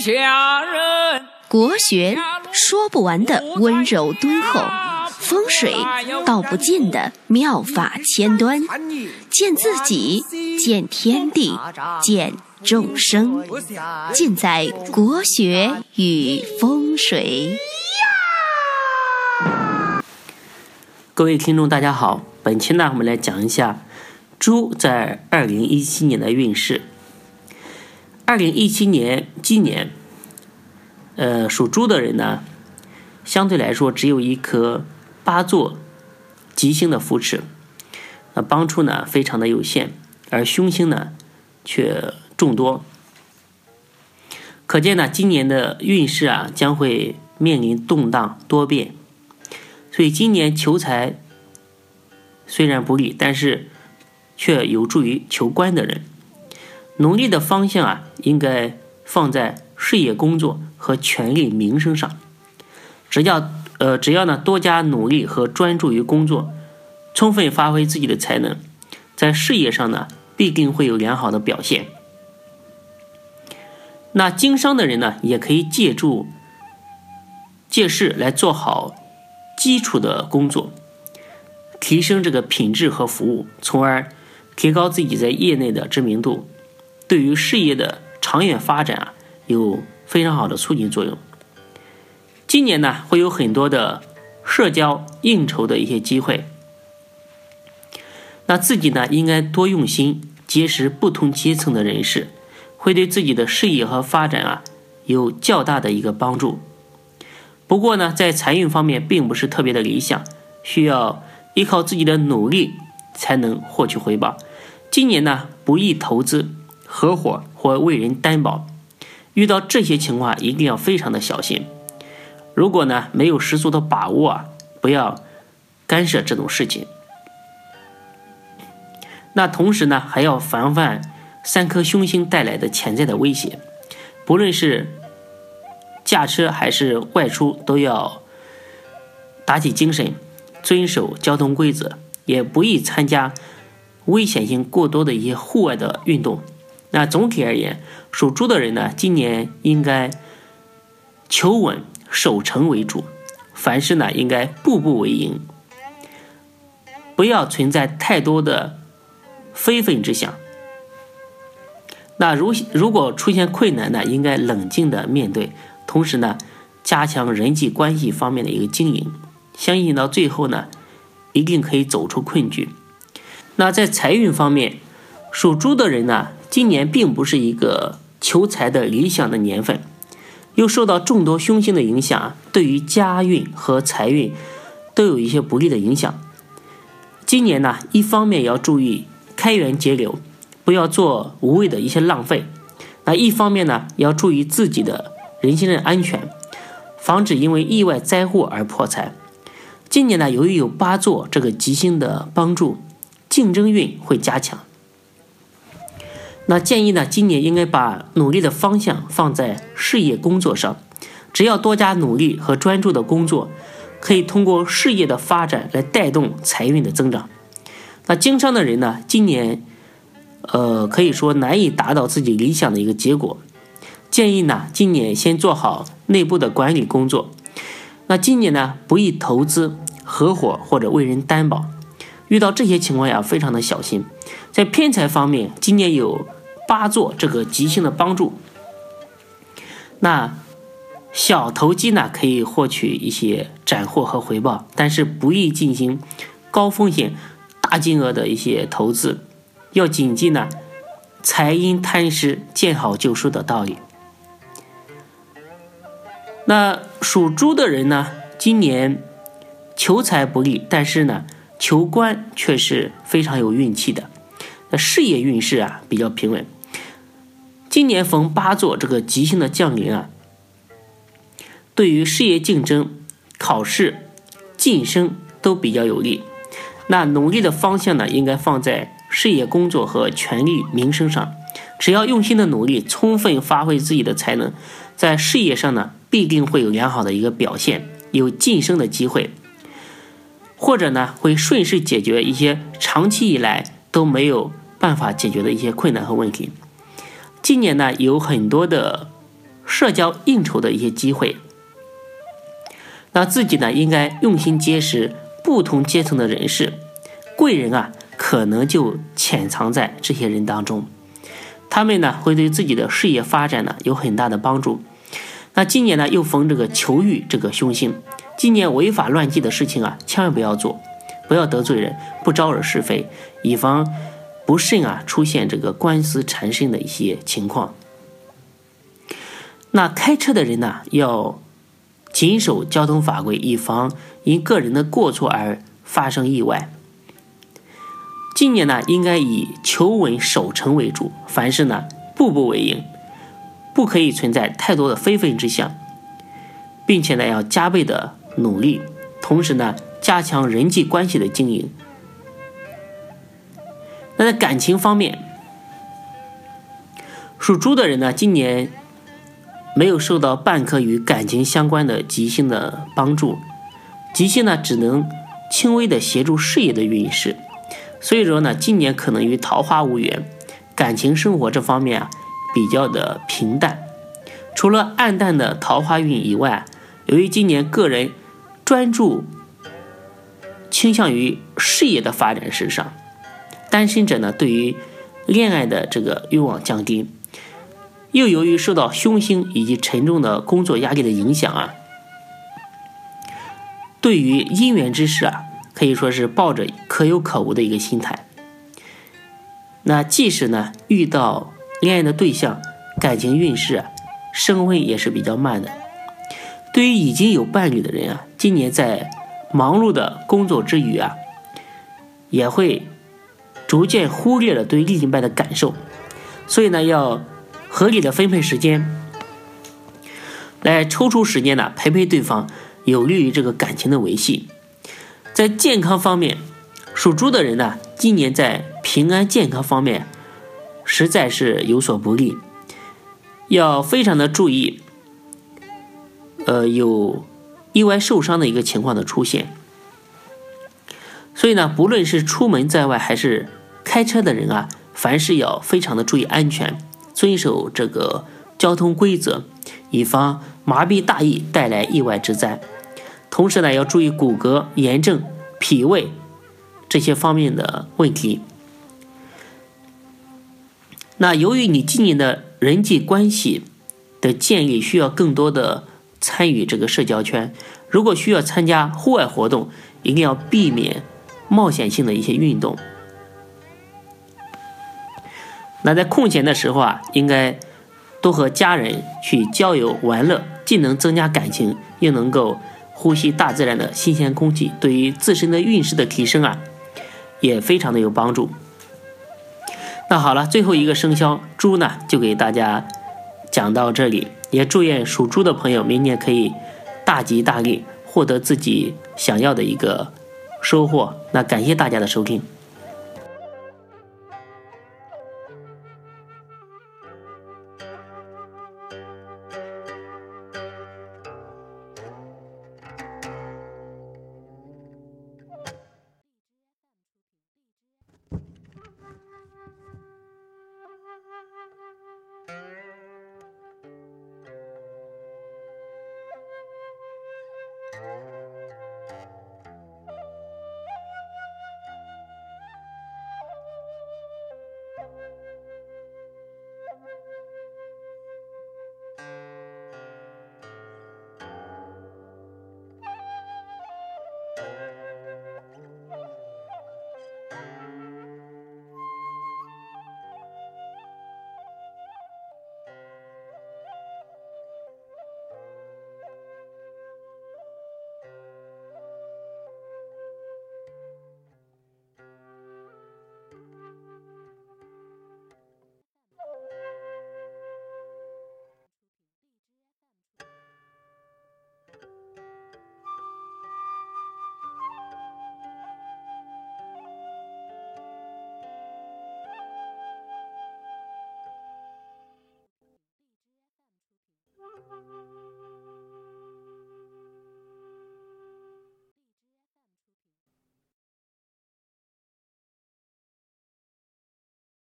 下人。国学说不完的温柔敦厚，风水道不尽的妙法千端，见自己，见天地，见众生，尽在国学与风水。各位听众，大家好，本期呢，我们来讲一下猪在二零一七年的运势。二零一七年今年，呃，属猪的人呢，相对来说只有一颗八座吉星的扶持，那帮助呢非常的有限，而凶星呢却众多，可见呢今年的运势啊将会面临动荡多变。所以今年求财虽然不利，但是却有助于求官的人。努力的方向啊，应该放在事业工作和权力名声上。只要呃，只要呢多加努力和专注于工作，充分发挥自己的才能，在事业上呢必定会有良好的表现。那经商的人呢，也可以借助借势来做好。基础的工作，提升这个品质和服务，从而提高自己在业内的知名度，对于事业的长远发展啊有非常好的促进作用。今年呢会有很多的社交应酬的一些机会，那自己呢应该多用心结识不同阶层的人士，会对自己的事业和发展啊有较大的一个帮助。不过呢，在财运方面并不是特别的理想，需要依靠自己的努力才能获取回报。今年呢，不宜投资、合伙或为人担保，遇到这些情况一定要非常的小心。如果呢没有十足的把握啊，不要干涉这种事情。那同时呢，还要防范三颗凶星带来的潜在的威胁，不论是。驾车还是外出都要打起精神，遵守交通规则，也不宜参加危险性过多的一些户外的运动。那总体而言，属猪的人呢，今年应该求稳守成为主，凡事呢应该步步为营，不要存在太多的非分之想。那如如果出现困难呢，应该冷静的面对。同时呢，加强人际关系方面的一个经营，相信到最后呢，一定可以走出困局。那在财运方面，属猪的人呢，今年并不是一个求财的理想的年份，又受到众多凶星的影响，对于家运和财运都有一些不利的影响。今年呢，一方面要注意开源节流，不要做无谓的一些浪费；那一方面呢，要注意自己的。人身的安全，防止因为意外灾祸而破财。今年呢，由于有八座这个吉星的帮助，竞争运会加强。那建议呢，今年应该把努力的方向放在事业工作上，只要多加努力和专注的工作，可以通过事业的发展来带动财运的增长。那经商的人呢，今年，呃，可以说难以达到自己理想的一个结果。建议呢，今年先做好内部的管理工作。那今年呢，不宜投资、合伙或者为人担保。遇到这些情况呀，非常的小心。在偏财方面，今年有八座这个吉星的帮助。那小投机呢，可以获取一些斩获和回报，但是不宜进行高风险、大金额的一些投资。要谨记呢，财因贪失，见好就收的道理。那属猪的人呢，今年求财不利，但是呢，求官却是非常有运气的。那事业运势啊比较平稳。今年逢八座这个吉星的降临啊，对于事业竞争、考试、晋升都比较有利。那努力的方向呢，应该放在事业工作和权力名声上。只要用心的努力，充分发挥自己的才能，在事业上呢。必定会有良好的一个表现，有晋升的机会，或者呢会顺势解决一些长期以来都没有办法解决的一些困难和问题。今年呢有很多的社交应酬的一些机会。那自己呢，应该用心结识不同阶层的人士，贵人啊，可能就潜藏在这些人当中，他们呢，会对自己的事业发展呢有很大的帮助。那今年呢，又逢这个求欲这个凶星，今年违法乱纪的事情啊，千万不要做，不要得罪人，不招惹是非，以防不慎啊出现这个官司缠身的一些情况。那开车的人呢，要。谨守交通法规，以防因个人的过错而发生意外。今年呢，应该以求稳守成为主，凡事呢步步为营，不可以存在太多的非分之想，并且呢要加倍的努力，同时呢加强人际关系的经营。在感情方面，属猪的人呢，今年。没有受到半颗与感情相关的吉星的帮助，吉星呢只能轻微的协助事业的运势，所以说呢，今年可能与桃花无缘，感情生活这方面啊比较的平淡。除了暗淡的桃花运以外，由于今年个人专注倾向于事业的发展事上，单身者呢对于恋爱的这个欲望降低。又由于受到凶星以及沉重的工作压力的影响啊，对于姻缘之事啊，可以说是抱着可有可无的一个心态。那即使呢遇到恋爱的对象，感情运势啊升温也是比较慢的。对于已经有伴侣的人啊，今年在忙碌的工作之余啊，也会逐渐忽略了对另一半的感受，所以呢要。合理的分配时间，来抽出时间呢陪陪对方，有利于这个感情的维系。在健康方面，属猪的人呢，今年在平安健康方面实在是有所不利，要非常的注意，呃，有意外受伤的一个情况的出现。所以呢，不论是出门在外还是开车的人啊，凡事要非常的注意安全。遵守这个交通规则，以防麻痹大意带来意外之灾。同时呢，要注意骨骼、炎症、脾胃这些方面的问题。那由于你今年的人际关系的建立需要更多的参与这个社交圈，如果需要参加户外活动，一定要避免冒险性的一些运动。那在空闲的时候啊，应该多和家人去郊游玩乐，既能增加感情，又能够呼吸大自然的新鲜空气，对于自身的运势的提升啊，也非常的有帮助。那好了，最后一个生肖猪呢，就给大家讲到这里，也祝愿属猪的朋友明年可以大吉大利，获得自己想要的一个收获。那感谢大家的收听。